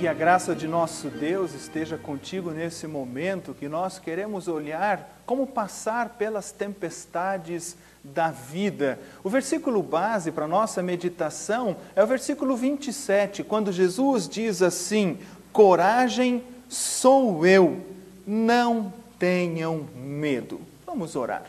E a graça de nosso Deus esteja contigo nesse momento que nós queremos olhar como passar pelas tempestades da vida. O versículo base para nossa meditação é o versículo 27, quando Jesus diz assim: Coragem sou eu, não tenham medo. Vamos orar.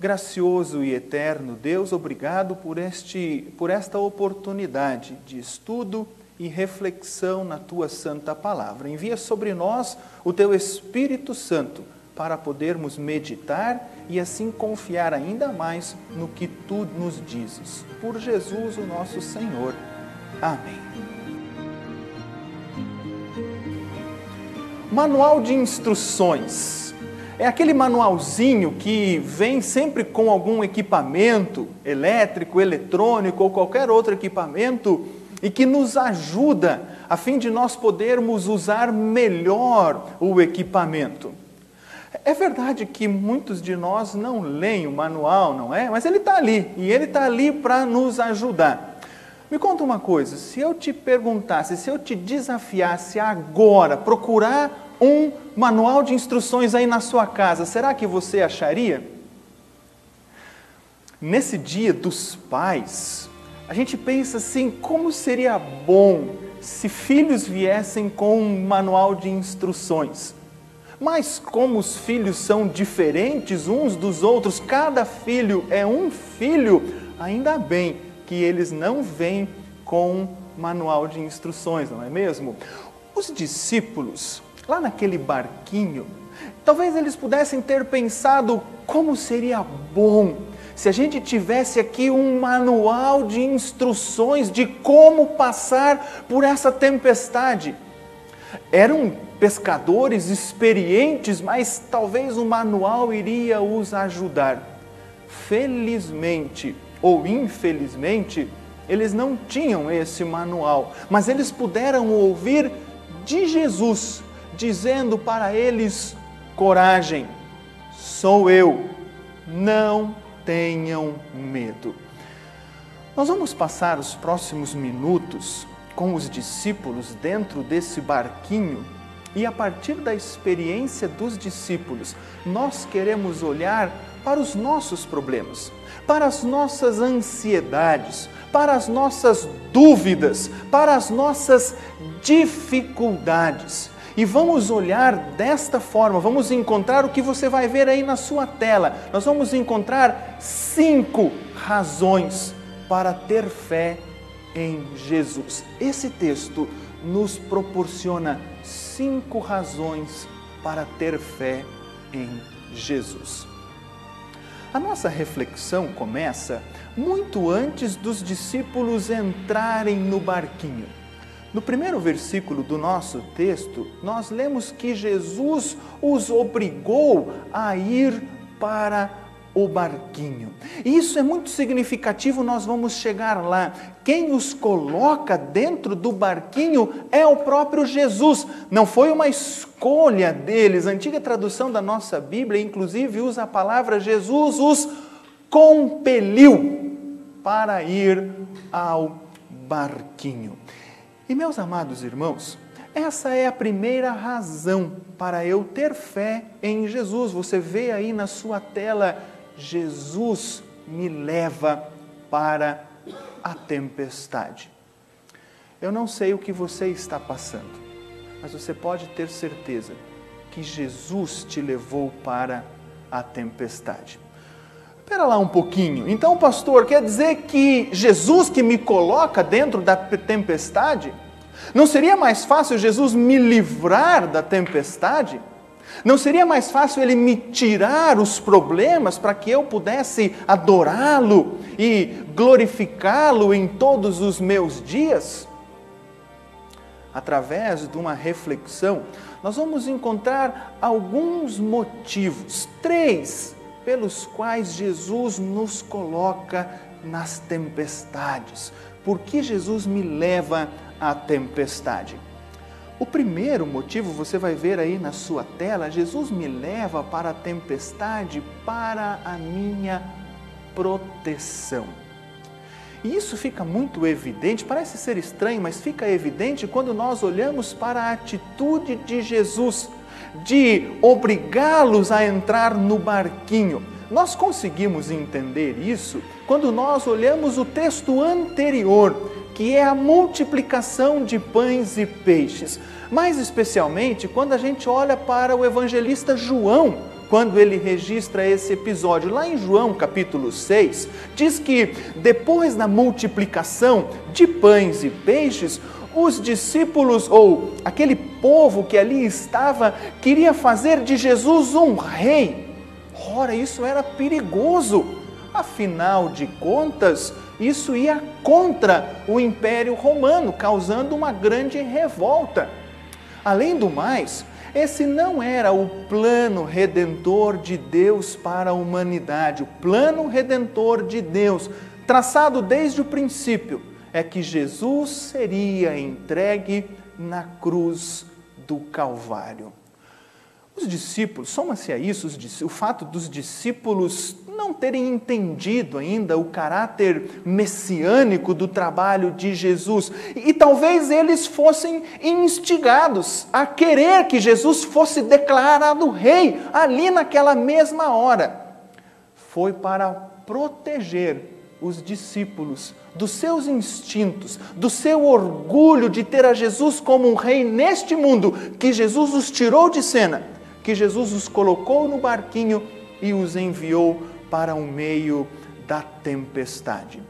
Gracioso e eterno Deus, obrigado por, este, por esta oportunidade de estudo e reflexão na tua santa palavra. Envia sobre nós o teu Espírito Santo para podermos meditar e assim confiar ainda mais no que tu nos dizes. Por Jesus, o nosso Senhor. Amém. Manual de instruções. É aquele manualzinho que vem sempre com algum equipamento elétrico, eletrônico ou qualquer outro equipamento e que nos ajuda a fim de nós podermos usar melhor o equipamento. É verdade que muitos de nós não leem o manual, não é? Mas ele está ali e ele está ali para nos ajudar. Me conta uma coisa: se eu te perguntasse, se eu te desafiasse agora procurar um manual de instruções aí na sua casa, será que você acharia? Nesse dia dos pais, a gente pensa assim: como seria bom se filhos viessem com um manual de instruções? Mas como os filhos são diferentes uns dos outros, cada filho é um filho, ainda bem que eles não vêm com manual de instruções, não é mesmo? Os discípulos, lá naquele barquinho, talvez eles pudessem ter pensado como seria bom se a gente tivesse aqui um manual de instruções de como passar por essa tempestade. Eram pescadores experientes, mas talvez o manual iria os ajudar. Felizmente ou infelizmente, eles não tinham esse manual, mas eles puderam ouvir de Jesus, dizendo para eles: coragem, sou eu, não tenham medo. Nós vamos passar os próximos minutos com os discípulos dentro desse barquinho e a partir da experiência dos discípulos, nós queremos olhar para os nossos problemas, para as nossas ansiedades, para as nossas dúvidas, para as nossas dificuldades. E vamos olhar desta forma, vamos encontrar o que você vai ver aí na sua tela. Nós vamos encontrar cinco razões para ter fé em Jesus. Esse texto nos proporciona cinco razões para ter fé em Jesus. A nossa reflexão começa muito antes dos discípulos entrarem no barquinho. No primeiro versículo do nosso texto, nós lemos que Jesus os obrigou a ir para o barquinho. Isso é muito significativo, nós vamos chegar lá. Quem os coloca dentro do barquinho é o próprio Jesus. Não foi uma escolha deles. A antiga tradução da nossa Bíblia, inclusive, usa a palavra Jesus os compeliu para ir ao barquinho. E meus amados irmãos, essa é a primeira razão para eu ter fé em Jesus. Você vê aí na sua tela Jesus me leva para a tempestade. Eu não sei o que você está passando, mas você pode ter certeza que Jesus te levou para a tempestade. Espera lá um pouquinho. Então, pastor, quer dizer que Jesus que me coloca dentro da tempestade? Não seria mais fácil Jesus me livrar da tempestade? Não seria mais fácil ele me tirar os problemas para que eu pudesse adorá-lo e glorificá-lo em todos os meus dias? Através de uma reflexão, nós vamos encontrar alguns motivos, três, pelos quais Jesus nos coloca nas tempestades. Por que Jesus me leva à tempestade? O primeiro motivo você vai ver aí na sua tela: Jesus me leva para a tempestade para a minha proteção. E isso fica muito evidente, parece ser estranho, mas fica evidente quando nós olhamos para a atitude de Jesus de obrigá-los a entrar no barquinho. Nós conseguimos entender isso quando nós olhamos o texto anterior, que é a multiplicação de pães e peixes. Mais especialmente quando a gente olha para o evangelista João, quando ele registra esse episódio. Lá em João capítulo 6, diz que depois da multiplicação de pães e peixes, os discípulos ou aquele povo que ali estava queria fazer de Jesus um rei. Ora, isso era perigoso. Afinal de contas, isso ia contra o Império Romano, causando uma grande revolta. Além do mais, esse não era o plano redentor de Deus para a humanidade. O plano redentor de Deus, traçado desde o princípio, é que Jesus seria entregue na cruz do Calvário. Os discípulos, soma-se a isso o fato dos discípulos não terem entendido ainda o caráter messiânico do trabalho de Jesus. E talvez eles fossem instigados a querer que Jesus fosse declarado rei ali naquela mesma hora. Foi para proteger os discípulos dos seus instintos, do seu orgulho de ter a Jesus como um rei neste mundo, que Jesus os tirou de cena, que Jesus os colocou no barquinho e os enviou para o meio da tempestade.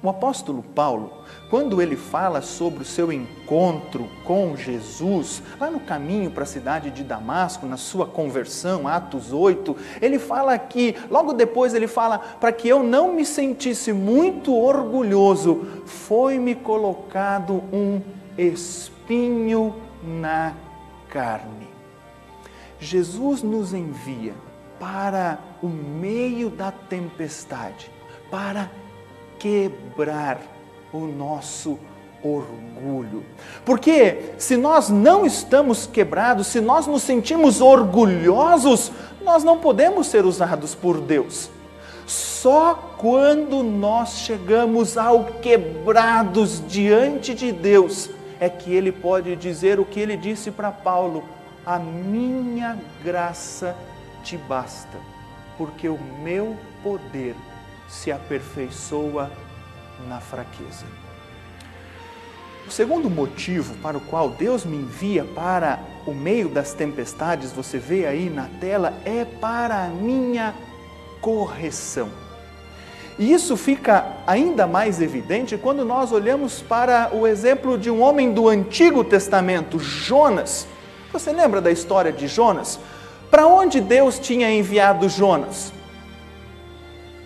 O apóstolo Paulo, quando ele fala sobre o seu encontro com Jesus, lá no caminho para a cidade de Damasco, na sua conversão, Atos 8, ele fala que, logo depois ele fala, para que eu não me sentisse muito orgulhoso, foi-me colocado um espinho na carne. Jesus nos envia para o meio da tempestade, para quebrar o nosso orgulho. Porque se nós não estamos quebrados, se nós nos sentimos orgulhosos, nós não podemos ser usados por Deus. Só quando nós chegamos ao quebrados diante de Deus é que ele pode dizer o que ele disse para Paulo: A minha graça te basta, porque o meu poder se aperfeiçoa na fraqueza. O segundo motivo para o qual Deus me envia para o meio das tempestades, você vê aí na tela, é para a minha correção. E isso fica ainda mais evidente quando nós olhamos para o exemplo de um homem do Antigo Testamento, Jonas. Você lembra da história de Jonas? Para onde Deus tinha enviado Jonas?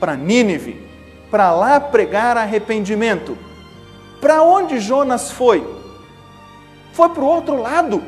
Para Nínive, para lá pregar arrependimento. Para onde Jonas foi? Foi para o outro lado.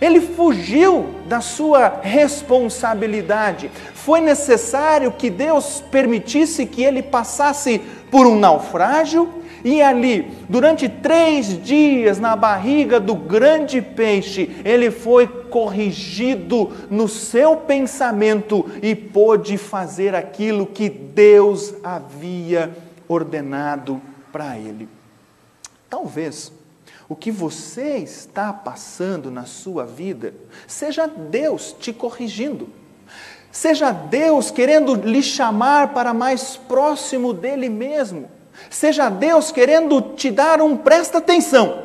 Ele fugiu da sua responsabilidade. Foi necessário que Deus permitisse que ele passasse por um naufrágio e ali, durante três dias, na barriga do grande peixe, ele foi corrigido no seu pensamento e pôde fazer aquilo que Deus havia ordenado para ele. Talvez o que você está passando na sua vida seja Deus te corrigindo. Seja Deus querendo lhe chamar para mais próximo dele mesmo. Seja Deus querendo te dar um presta atenção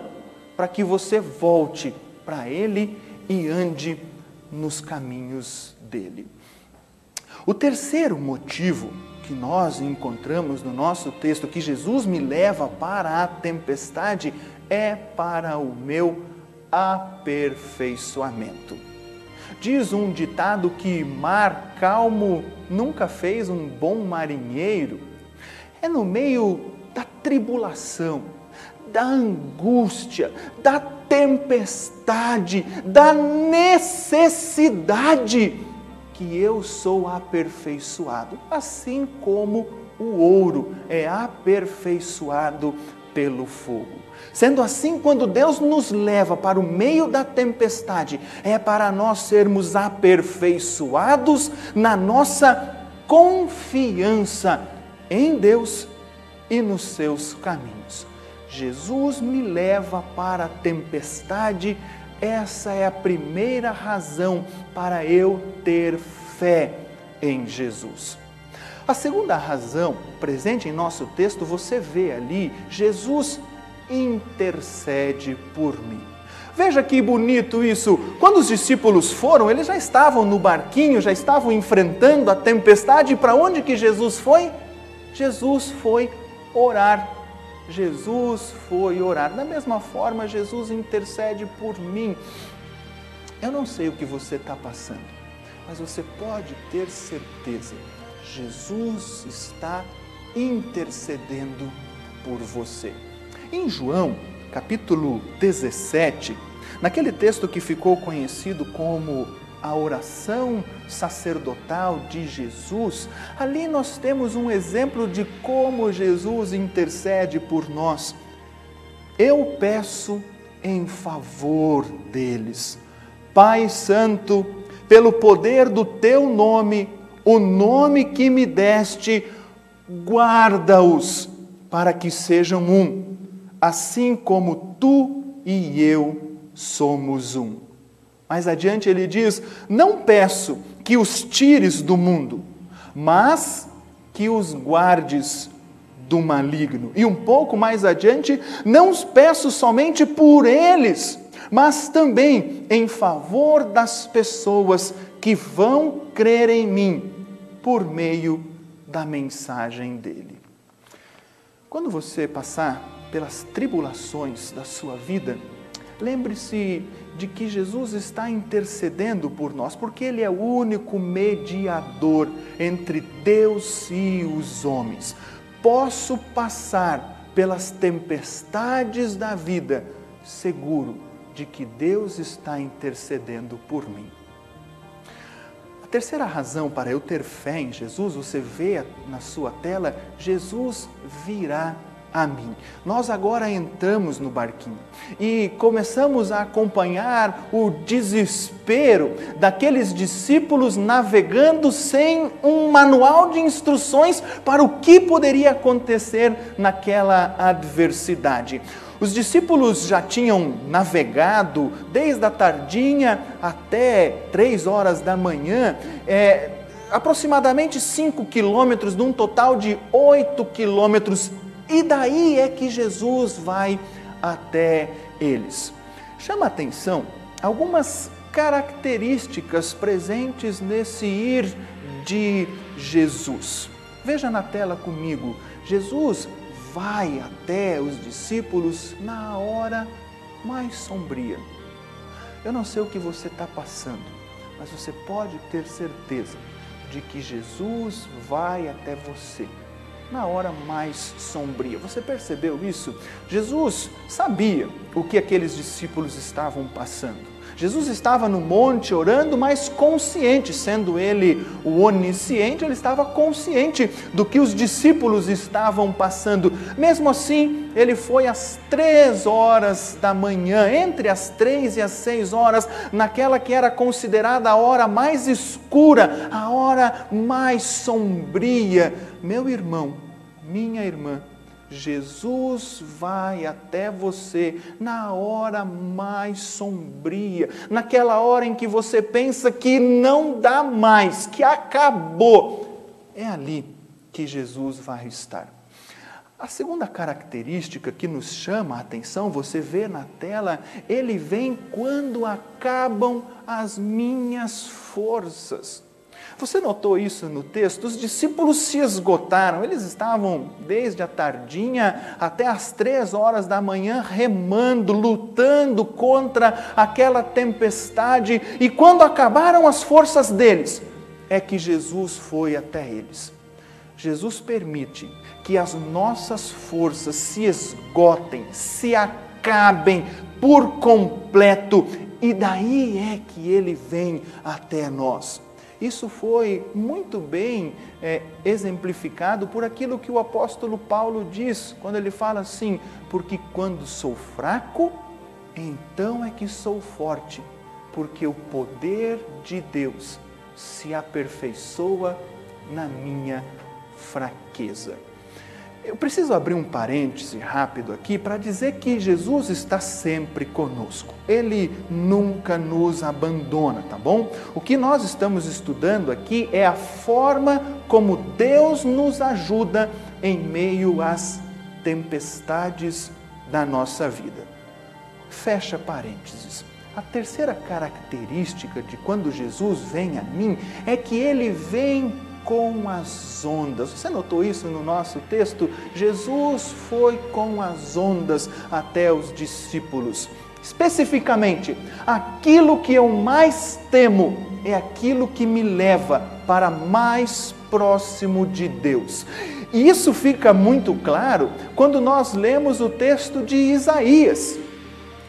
para que você volte para Ele e ande nos caminhos dele. O terceiro motivo que nós encontramos no nosso texto, que Jesus me leva para a tempestade, é para o meu aperfeiçoamento. Diz um ditado que mar calmo nunca fez um bom marinheiro é no meio da tribulação, da angústia, da tempestade, da necessidade que eu sou aperfeiçoado, assim como o ouro é aperfeiçoado pelo fogo. Sendo assim, quando Deus nos leva para o meio da tempestade, é para nós sermos aperfeiçoados na nossa confiança em Deus e nos seus caminhos. Jesus me leva para a tempestade, essa é a primeira razão para eu ter fé em Jesus. A segunda razão, presente em nosso texto, você vê ali, Jesus intercede por mim. Veja que bonito isso. Quando os discípulos foram, eles já estavam no barquinho, já estavam enfrentando a tempestade. Para onde que Jesus foi? Jesus foi orar. Jesus foi orar. Da mesma forma, Jesus intercede por mim. Eu não sei o que você está passando, mas você pode ter certeza: Jesus está intercedendo por você. Em João, capítulo 17, naquele texto que ficou conhecido como a oração sacerdotal de Jesus, ali nós temos um exemplo de como Jesus intercede por nós. Eu peço em favor deles. Pai Santo, pelo poder do teu nome, o nome que me deste, guarda-os para que sejam um, assim como tu e eu somos um. Mais adiante ele diz: Não peço que os tires do mundo, mas que os guardes do maligno. E um pouco mais adiante, não os peço somente por eles, mas também em favor das pessoas que vão crer em mim por meio da mensagem dele. Quando você passar pelas tribulações da sua vida, lembre-se de que Jesus está intercedendo por nós, porque Ele é o único mediador entre Deus e os homens. Posso passar pelas tempestades da vida seguro de que Deus está intercedendo por mim. A terceira razão para eu ter fé em Jesus, você vê na sua tela, Jesus virá a mim. Nós agora entramos no barquinho e começamos a acompanhar o desespero daqueles discípulos navegando sem um manual de instruções para o que poderia acontecer naquela adversidade. Os discípulos já tinham navegado desde a tardinha até três horas da manhã, é, aproximadamente cinco quilômetros, num total de oito quilômetros e daí é que Jesus vai até eles. Chama atenção algumas características presentes nesse ir de Jesus. Veja na tela comigo. Jesus vai até os discípulos na hora mais sombria. Eu não sei o que você está passando, mas você pode ter certeza de que Jesus vai até você na hora mais sombria. Você percebeu isso? Jesus sabia o que aqueles discípulos estavam passando. Jesus estava no monte orando, mas consciente, sendo ele o onisciente, ele estava consciente do que os discípulos estavam passando. Mesmo assim, ele foi às três horas da manhã, entre as três e as seis horas, naquela que era considerada a hora mais escura, a hora mais sombria. Meu irmão, minha irmã, Jesus vai até você na hora mais sombria, naquela hora em que você pensa que não dá mais, que acabou. É ali que Jesus vai estar. A segunda característica que nos chama a atenção, você vê na tela, ele vem quando acabam as minhas forças. Você notou isso no texto? Os discípulos se esgotaram, eles estavam desde a tardinha até as três horas da manhã remando, lutando contra aquela tempestade, e quando acabaram as forças deles, é que Jesus foi até eles. Jesus permite que as nossas forças se esgotem, se acabem por completo, e daí é que ele vem até nós. Isso foi muito bem é, exemplificado por aquilo que o apóstolo Paulo diz, quando ele fala assim: Porque quando sou fraco, então é que sou forte, porque o poder de Deus se aperfeiçoa na minha fraqueza. Eu preciso abrir um parêntese rápido aqui para dizer que Jesus está sempre conosco. Ele nunca nos abandona, tá bom? O que nós estamos estudando aqui é a forma como Deus nos ajuda em meio às tempestades da nossa vida. Fecha parênteses. A terceira característica de quando Jesus vem a mim é que ele vem com as ondas. Você notou isso no nosso texto? Jesus foi com as ondas até os discípulos. Especificamente, aquilo que eu mais temo é aquilo que me leva para mais próximo de Deus. E isso fica muito claro quando nós lemos o texto de Isaías,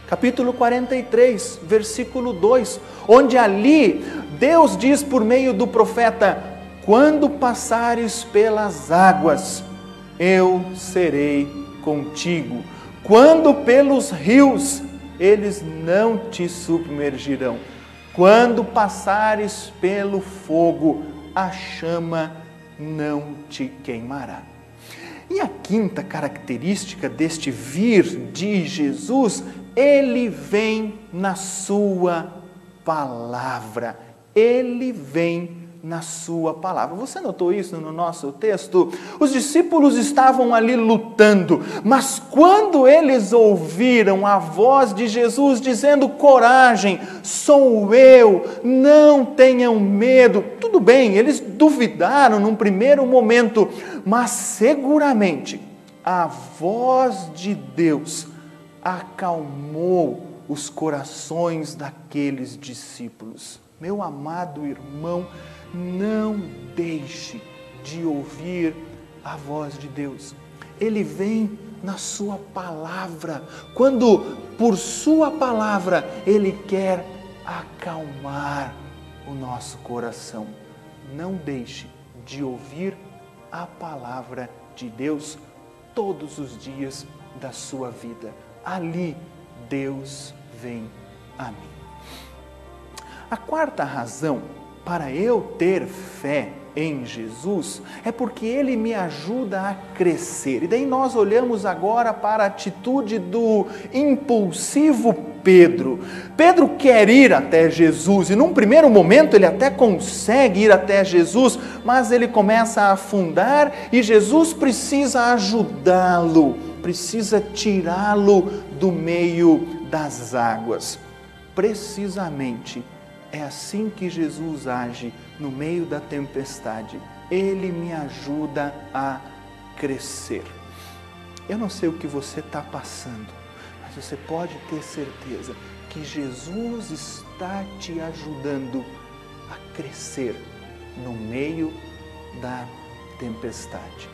capítulo 43, versículo 2, onde ali Deus diz por meio do profeta: quando passares pelas águas, eu serei contigo. Quando pelos rios, eles não te submergirão. Quando passares pelo fogo, a chama não te queimará. E a quinta característica deste vir de Jesus, ele vem na sua palavra. Ele vem na Sua palavra. Você notou isso no nosso texto? Os discípulos estavam ali lutando, mas quando eles ouviram a voz de Jesus dizendo: Coragem, sou eu, não tenham medo. Tudo bem, eles duvidaram num primeiro momento, mas seguramente a voz de Deus acalmou os corações daqueles discípulos. Meu amado irmão, não deixe de ouvir a voz de Deus. Ele vem na Sua palavra. Quando, por Sua palavra, Ele quer acalmar o nosso coração. Não deixe de ouvir a palavra de Deus todos os dias da sua vida. Ali, Deus vem a mim. A quarta razão para eu ter fé em Jesus é porque ele me ajuda a crescer. E daí nós olhamos agora para a atitude do impulsivo Pedro. Pedro quer ir até Jesus e num primeiro momento ele até consegue ir até Jesus, mas ele começa a afundar e Jesus precisa ajudá-lo, precisa tirá-lo do meio das águas. Precisamente é assim que Jesus age no meio da tempestade. Ele me ajuda a crescer. Eu não sei o que você está passando, mas você pode ter certeza que Jesus está te ajudando a crescer no meio da tempestade.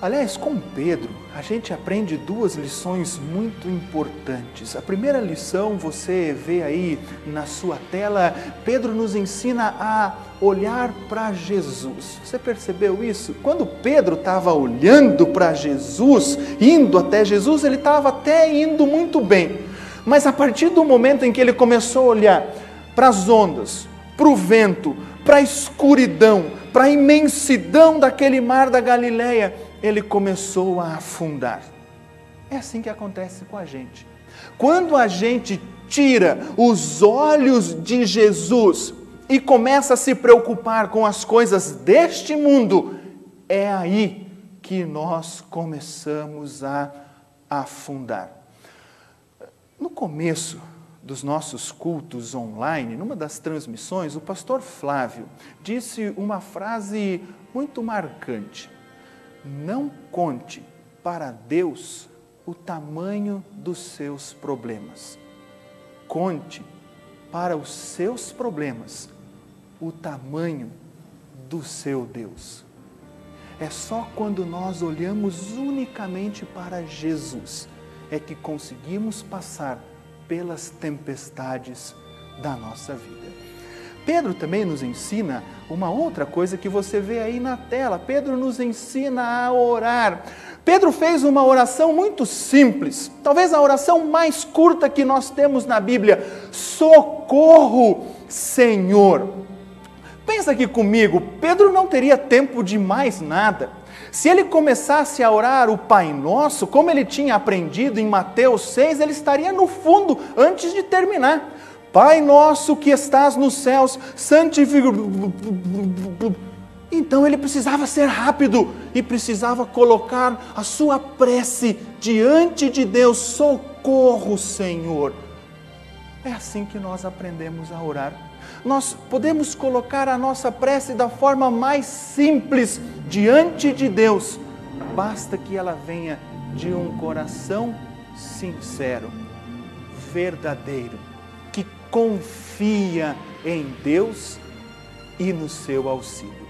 Aliás, com Pedro, a gente aprende duas lições muito importantes. A primeira lição, você vê aí na sua tela, Pedro nos ensina a olhar para Jesus. Você percebeu isso? Quando Pedro estava olhando para Jesus, indo até Jesus, ele estava até indo muito bem. Mas a partir do momento em que ele começou a olhar para as ondas, para o vento, para a escuridão, para a imensidão daquele mar da Galileia, ele começou a afundar. É assim que acontece com a gente. Quando a gente tira os olhos de Jesus e começa a se preocupar com as coisas deste mundo, é aí que nós começamos a afundar. No começo dos nossos cultos online, numa das transmissões, o pastor Flávio disse uma frase muito marcante. Não conte para Deus o tamanho dos seus problemas. Conte para os seus problemas o tamanho do seu Deus. É só quando nós olhamos unicamente para Jesus é que conseguimos passar pelas tempestades da nossa vida. Pedro também nos ensina uma outra coisa que você vê aí na tela. Pedro nos ensina a orar. Pedro fez uma oração muito simples, talvez a oração mais curta que nós temos na Bíblia: Socorro, Senhor. Pensa aqui comigo, Pedro não teria tempo de mais nada. Se ele começasse a orar o Pai Nosso, como ele tinha aprendido em Mateus 6, ele estaria no fundo antes de terminar. Pai nosso que estás nos céus, santificado. Então ele precisava ser rápido e precisava colocar a sua prece diante de Deus. Socorro, Senhor. É assim que nós aprendemos a orar. Nós podemos colocar a nossa prece da forma mais simples diante de Deus. Basta que ela venha de um coração sincero, verdadeiro confia em Deus e no seu auxílio.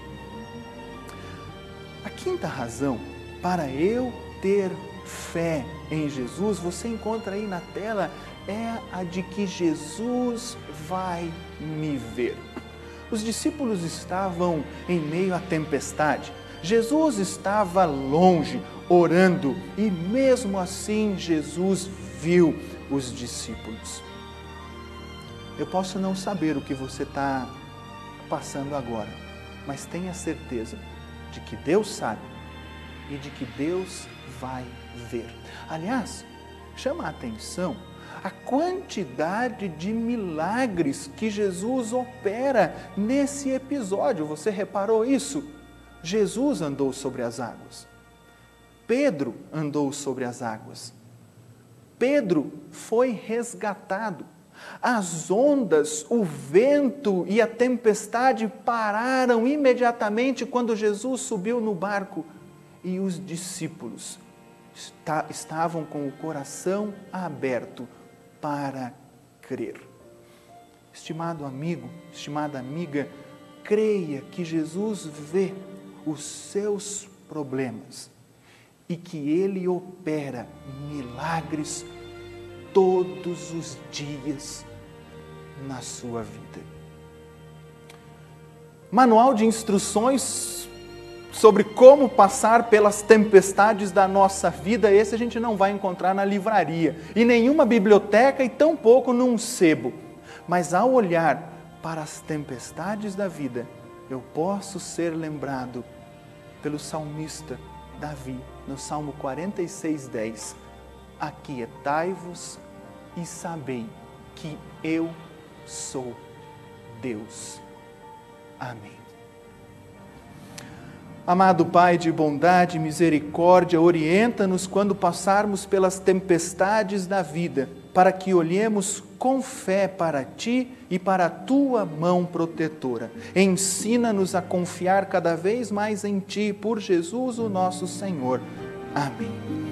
A quinta razão para eu ter fé em Jesus, você encontra aí na tela, é a de que Jesus vai me ver. Os discípulos estavam em meio à tempestade. Jesus estava longe, orando, e mesmo assim Jesus viu os discípulos. Eu posso não saber o que você está passando agora, mas tenha certeza de que Deus sabe e de que Deus vai ver. Aliás, chama a atenção a quantidade de milagres que Jesus opera nesse episódio. Você reparou isso? Jesus andou sobre as águas. Pedro andou sobre as águas. Pedro foi resgatado. As ondas, o vento e a tempestade pararam imediatamente quando Jesus subiu no barco e os discípulos estavam com o coração aberto para crer. Estimado amigo, estimada amiga, creia que Jesus vê os seus problemas e que Ele opera milagres todos os dias na sua vida. Manual de instruções sobre como passar pelas tempestades da nossa vida, esse a gente não vai encontrar na livraria, e nenhuma biblioteca e tampouco num sebo. Mas ao olhar para as tempestades da vida, eu posso ser lembrado pelo salmista Davi, no Salmo 46, 10. Aquietai-vos e sabei que eu sou Deus. Amém. Amado Pai de bondade e misericórdia, orienta-nos quando passarmos pelas tempestades da vida, para que olhemos com fé para Ti e para a Tua mão protetora. Ensina-nos a confiar cada vez mais em Ti, por Jesus o nosso Senhor. Amém.